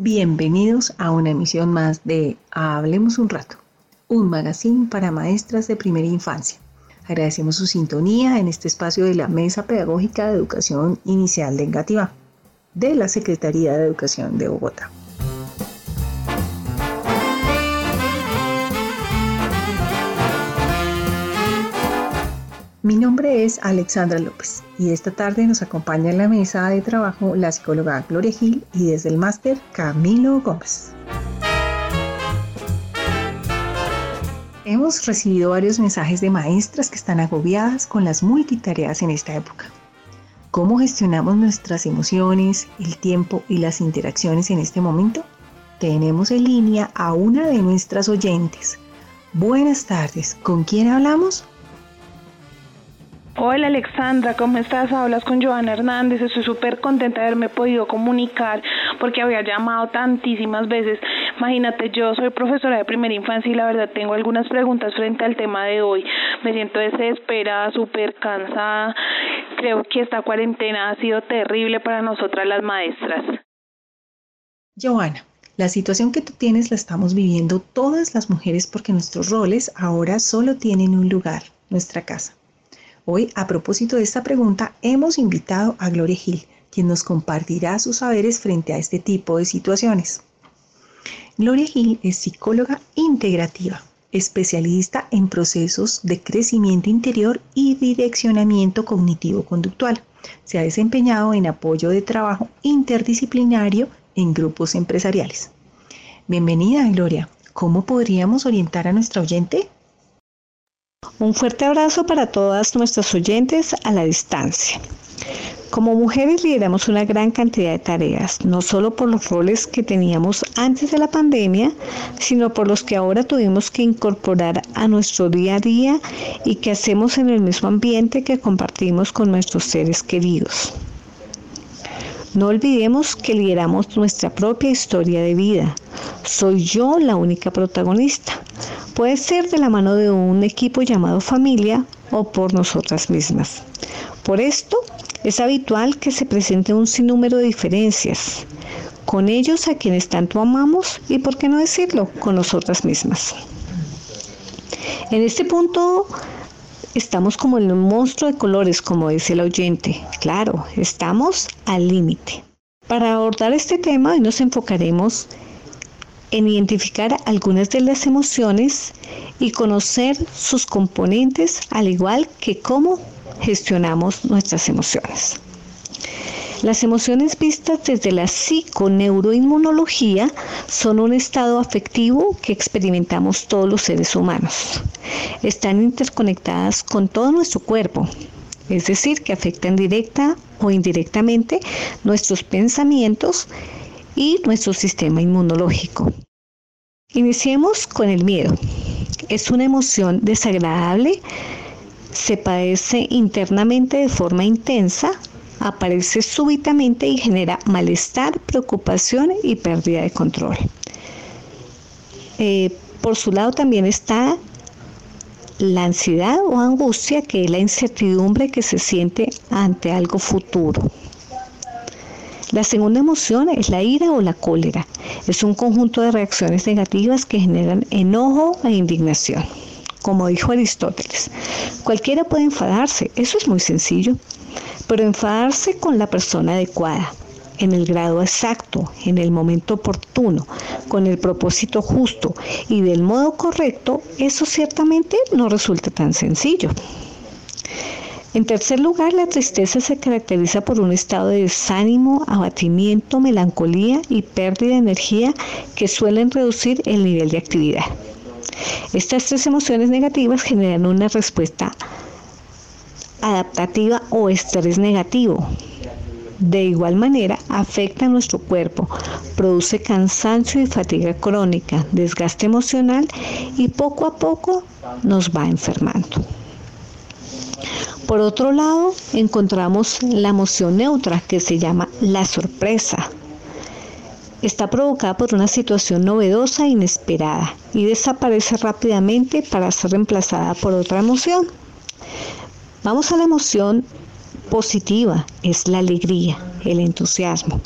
Bienvenidos a una emisión más de Hablemos un rato, un magazine para maestras de primera infancia. Agradecemos su sintonía en este espacio de la Mesa Pedagógica de Educación Inicial de Engativá, de la Secretaría de Educación de Bogotá. Mi nombre es Alexandra López y esta tarde nos acompaña en la mesa de trabajo la psicóloga Gloria Gil y desde el máster Camilo Gómez. Hemos recibido varios mensajes de maestras que están agobiadas con las multitareas en esta época. ¿Cómo gestionamos nuestras emociones, el tiempo y las interacciones en este momento? Tenemos en línea a una de nuestras oyentes. Buenas tardes, ¿con quién hablamos? Hola Alexandra, ¿cómo estás? Hablas con Joana Hernández. Estoy súper contenta de haberme podido comunicar porque había llamado tantísimas veces. Imagínate, yo soy profesora de primera infancia y la verdad tengo algunas preguntas frente al tema de hoy. Me siento desesperada, súper cansada. Creo que esta cuarentena ha sido terrible para nosotras las maestras. Joana, la situación que tú tienes la estamos viviendo todas las mujeres porque nuestros roles ahora solo tienen un lugar, nuestra casa. Hoy, a propósito de esta pregunta, hemos invitado a Gloria Gil, quien nos compartirá sus saberes frente a este tipo de situaciones. Gloria Gil es psicóloga integrativa, especialista en procesos de crecimiento interior y direccionamiento cognitivo-conductual. Se ha desempeñado en apoyo de trabajo interdisciplinario en grupos empresariales. Bienvenida, Gloria. ¿Cómo podríamos orientar a nuestra oyente? Un fuerte abrazo para todas nuestras oyentes a la distancia. Como mujeres lideramos una gran cantidad de tareas, no solo por los roles que teníamos antes de la pandemia, sino por los que ahora tuvimos que incorporar a nuestro día a día y que hacemos en el mismo ambiente que compartimos con nuestros seres queridos. No olvidemos que lideramos nuestra propia historia de vida. Soy yo la única protagonista. Puede ser de la mano de un equipo llamado familia o por nosotras mismas. Por esto, es habitual que se presente un sinnúmero de diferencias con ellos a quienes tanto amamos y, por qué no decirlo, con nosotras mismas. En este punto estamos como en un monstruo de colores, como dice el oyente. Claro, estamos al límite. Para abordar este tema hoy nos enfocaremos en identificar algunas de las emociones y conocer sus componentes, al igual que cómo gestionamos nuestras emociones. Las emociones vistas desde la psiconeuroinmunología son un estado afectivo que experimentamos todos los seres humanos. Están interconectadas con todo nuestro cuerpo, es decir, que afectan directa o indirectamente nuestros pensamientos y nuestro sistema inmunológico. Iniciemos con el miedo. Es una emoción desagradable, se padece internamente de forma intensa, aparece súbitamente y genera malestar, preocupación y pérdida de control. Eh, por su lado también está la ansiedad o angustia, que es la incertidumbre que se siente ante algo futuro. La segunda emoción es la ira o la cólera. Es un conjunto de reacciones negativas que generan enojo e indignación. Como dijo Aristóteles, cualquiera puede enfadarse, eso es muy sencillo, pero enfadarse con la persona adecuada, en el grado exacto, en el momento oportuno, con el propósito justo y del modo correcto, eso ciertamente no resulta tan sencillo. En tercer lugar, la tristeza se caracteriza por un estado de desánimo, abatimiento, melancolía y pérdida de energía que suelen reducir el nivel de actividad. Estas tres emociones negativas generan una respuesta adaptativa o estrés negativo. De igual manera, afecta a nuestro cuerpo, produce cansancio y fatiga crónica, desgaste emocional y poco a poco nos va enfermando. Por otro lado, encontramos la emoción neutra que se llama la sorpresa. Está provocada por una situación novedosa e inesperada y desaparece rápidamente para ser reemplazada por otra emoción. Vamos a la emoción positiva, es la alegría, el entusiasmo.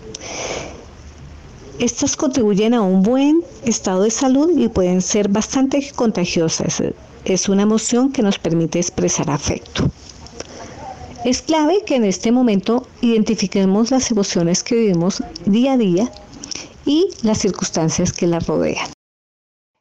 Estas contribuyen a un buen estado de salud y pueden ser bastante contagiosas. Es una emoción que nos permite expresar afecto. Es clave que en este momento identifiquemos las emociones que vivimos día a día y las circunstancias que las rodean.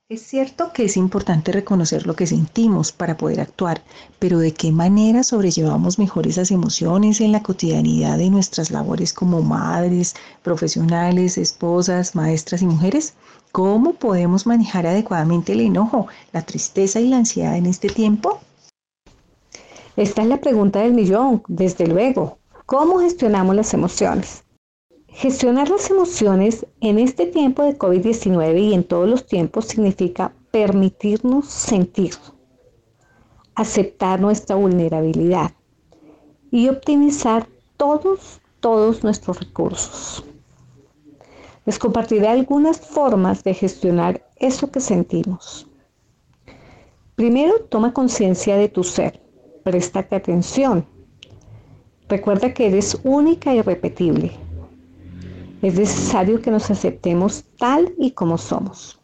Es cierto que es importante reconocer lo que sentimos para poder actuar, pero ¿de qué manera sobrellevamos mejor esas emociones en la cotidianidad de nuestras labores como madres, profesionales, esposas, maestras y mujeres? ¿Cómo podemos manejar adecuadamente el enojo, la tristeza y la ansiedad en este tiempo? Esta es la pregunta del millón, desde luego. ¿Cómo gestionamos las emociones? Gestionar las emociones en este tiempo de COVID-19 y en todos los tiempos significa permitirnos sentir, aceptar nuestra vulnerabilidad y optimizar todos, todos nuestros recursos. Les compartiré algunas formas de gestionar eso que sentimos. Primero, toma conciencia de tu ser. Préstate atención. Recuerda que eres única y irrepetible es necesario que nos aceptemos tal y como somos.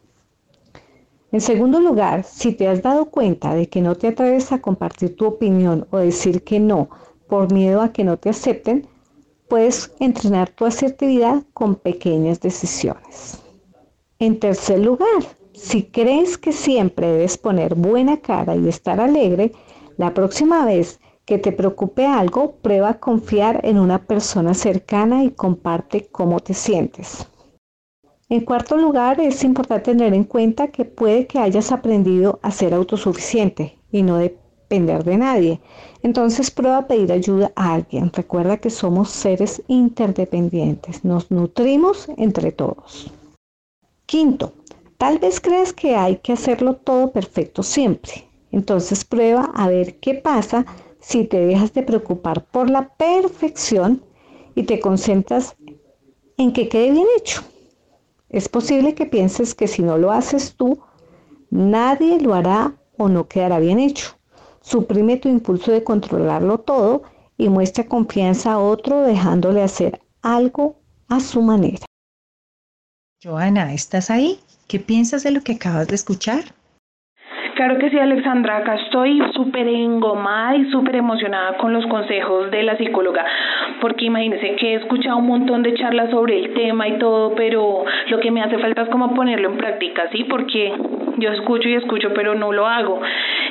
En segundo lugar, si te has dado cuenta de que no te atreves a compartir tu opinión o decir que no por miedo a que no te acepten, puedes entrenar tu asertividad con pequeñas decisiones. En tercer lugar, si crees que siempre debes poner buena cara y estar alegre, la próxima vez que te preocupe algo, prueba a confiar en una persona cercana y comparte cómo te sientes. En cuarto lugar, es importante tener en cuenta que puede que hayas aprendido a ser autosuficiente y no depender de nadie. Entonces prueba a pedir ayuda a alguien. Recuerda que somos seres interdependientes. Nos nutrimos entre todos. Quinto, tal vez crees que hay que hacerlo todo perfecto siempre. Entonces prueba a ver qué pasa si te dejas de preocupar por la perfección y te concentras en que quede bien hecho. Es posible que pienses que si no lo haces tú, nadie lo hará o no quedará bien hecho. Suprime tu impulso de controlarlo todo y muestra confianza a otro dejándole hacer algo a su manera. Joana, ¿estás ahí? ¿Qué piensas de lo que acabas de escuchar? Claro que sí, Alexandra, acá estoy súper engomada y súper emocionada con los consejos de la psicóloga, porque imagínense que he escuchado un montón de charlas sobre el tema y todo, pero lo que me hace falta es como ponerlo en práctica, ¿sí? Porque yo escucho y escucho, pero no lo hago.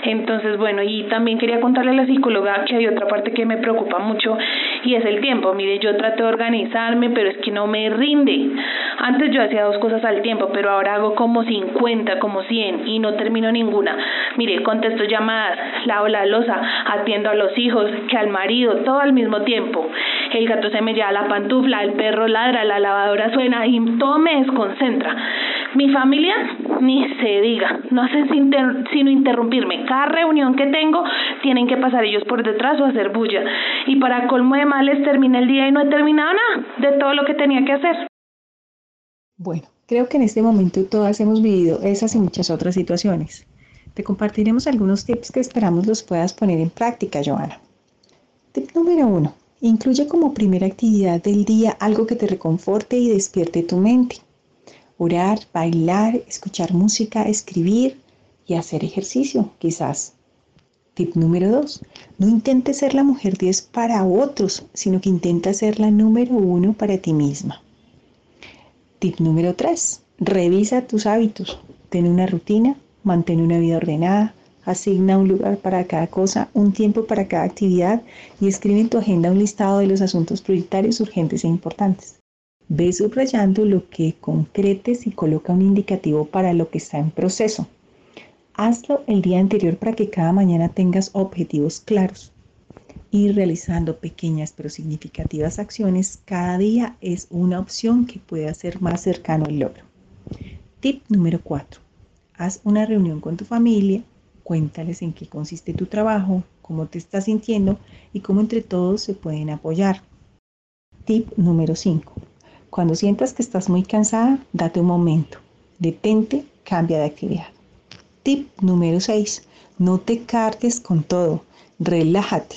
Entonces, bueno, y también quería contarle a la psicóloga que hay otra parte que me preocupa mucho y es el tiempo. Mire, yo trato de organizarme, pero es que no me rinde. Antes yo hacía dos cosas al tiempo, pero ahora hago como 50, como 100 y no termino ninguna. Mire, contesto llamadas, lavo la losa, atiendo a los hijos, que al marido, todo al mismo tiempo. El gato se me lleva la pantufla, el perro ladra, la lavadora suena y todo me desconcentra. Mi familia, ni se diga, no hacen sino interrumpirme. Cada reunión que tengo, tienen que pasar ellos por detrás o hacer bulla. Y para colmo de males, termina el día y no he terminado nada de todo lo que tenía que hacer. Bueno, creo que en este momento todas hemos vivido esas y muchas otras situaciones. Te compartiremos algunos tips que esperamos los puedas poner en práctica, Joana. Tip número uno. Incluye como primera actividad del día algo que te reconforte y despierte tu mente. Orar, bailar, escuchar música, escribir y hacer ejercicio, quizás. Tip número dos. No intentes ser la mujer 10 para otros, sino que intenta ser la número uno para ti misma. Tip número tres. Revisa tus hábitos. Ten una rutina mantén una vida ordenada, asigna un lugar para cada cosa, un tiempo para cada actividad y escribe en tu agenda un listado de los asuntos prioritarios, urgentes e importantes. Ve subrayando lo que concretes y coloca un indicativo para lo que está en proceso. Hazlo el día anterior para que cada mañana tengas objetivos claros. Ir realizando pequeñas pero significativas acciones cada día es una opción que puede hacer más cercano al logro. Tip número 4 Haz una reunión con tu familia, cuéntales en qué consiste tu trabajo, cómo te estás sintiendo y cómo entre todos se pueden apoyar. Tip número 5. Cuando sientas que estás muy cansada, date un momento. Detente, cambia de actividad. Tip número 6. No te cargues con todo. Relájate.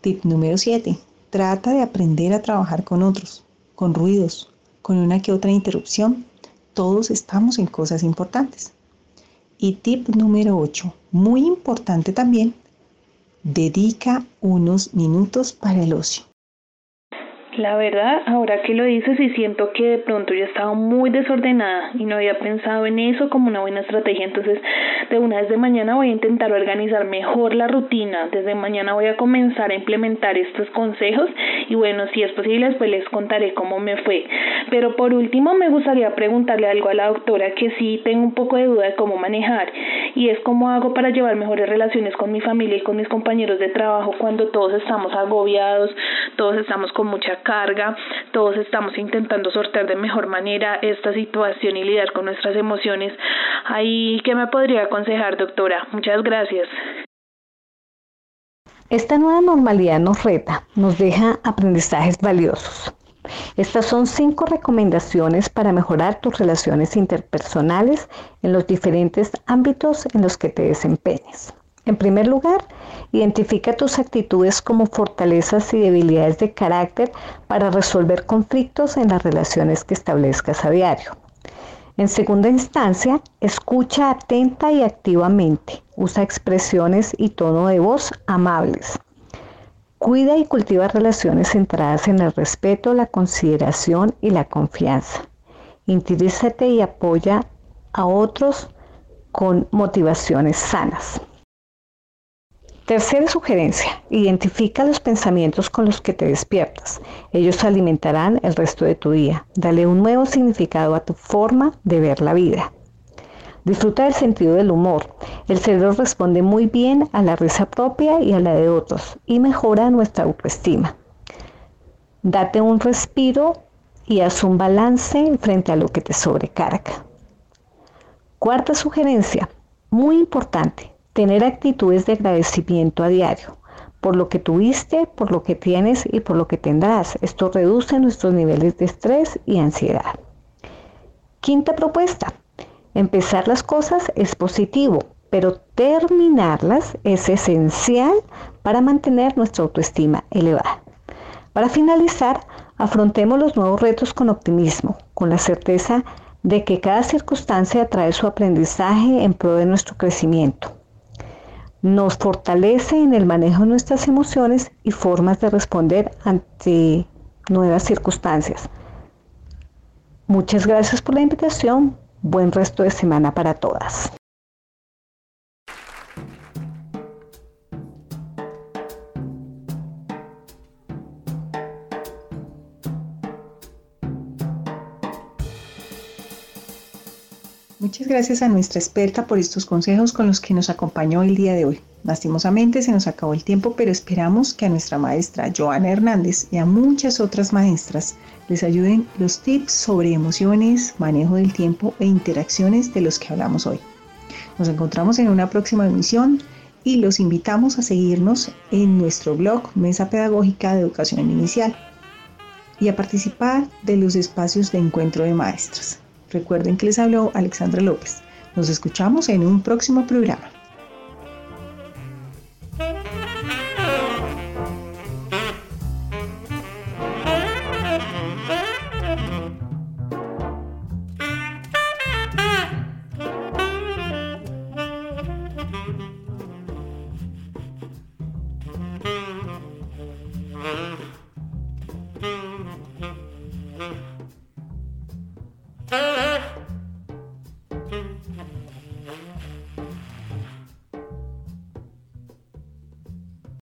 Tip número 7. Trata de aprender a trabajar con otros, con ruidos, con una que otra interrupción. Todos estamos en cosas importantes. Y tip número 8, muy importante también, dedica unos minutos para el ocio. La verdad, ahora que lo dices y siento que de pronto yo estaba muy desordenada y no había pensado en eso como una buena estrategia, entonces de una vez de mañana voy a intentar organizar mejor la rutina, desde mañana voy a comenzar a implementar estos consejos y bueno, si es posible después les contaré cómo me fue. Pero por último me gustaría preguntarle algo a la doctora que sí tengo un poco de duda de cómo manejar y es cómo hago para llevar mejores relaciones con mi familia y con mis compañeros de trabajo cuando todos estamos agobiados, todos estamos con mucha carga, todos estamos intentando sortear de mejor manera esta situación y lidiar con nuestras emociones. Ahí, ¿qué me podría aconsejar, doctora? Muchas gracias. Esta nueva normalidad nos reta, nos deja aprendizajes valiosos. Estas son cinco recomendaciones para mejorar tus relaciones interpersonales en los diferentes ámbitos en los que te desempeñes. En primer lugar, identifica tus actitudes como fortalezas y debilidades de carácter para resolver conflictos en las relaciones que establezcas a diario. En segunda instancia, escucha atenta y activamente. Usa expresiones y tono de voz amables. Cuida y cultiva relaciones centradas en el respeto, la consideración y la confianza. Interízate y apoya a otros con motivaciones sanas. Tercera sugerencia, identifica los pensamientos con los que te despiertas. Ellos alimentarán el resto de tu día. Dale un nuevo significado a tu forma de ver la vida. Disfruta del sentido del humor. El cerebro responde muy bien a la risa propia y a la de otros y mejora nuestra autoestima. Date un respiro y haz un balance frente a lo que te sobrecarga. Cuarta sugerencia, muy importante, tener actitudes de agradecimiento a diario por lo que tuviste, por lo que tienes y por lo que tendrás. Esto reduce nuestros niveles de estrés y ansiedad. Quinta propuesta. Empezar las cosas es positivo, pero terminarlas es esencial para mantener nuestra autoestima elevada. Para finalizar, afrontemos los nuevos retos con optimismo, con la certeza de que cada circunstancia trae su aprendizaje en pro de nuestro crecimiento nos fortalece en el manejo de nuestras emociones y formas de responder ante nuevas circunstancias. Muchas gracias por la invitación. Buen resto de semana para todas. Muchas gracias a nuestra experta por estos consejos con los que nos acompañó el día de hoy. Lastimosamente se nos acabó el tiempo, pero esperamos que a nuestra maestra Joana Hernández y a muchas otras maestras les ayuden los tips sobre emociones, manejo del tiempo e interacciones de los que hablamos hoy. Nos encontramos en una próxima emisión y los invitamos a seguirnos en nuestro blog Mesa Pedagógica de Educación Inicial y a participar de los espacios de encuentro de maestras. Recuerden que les habló Alexandra López. Nos escuchamos en un próximo programa.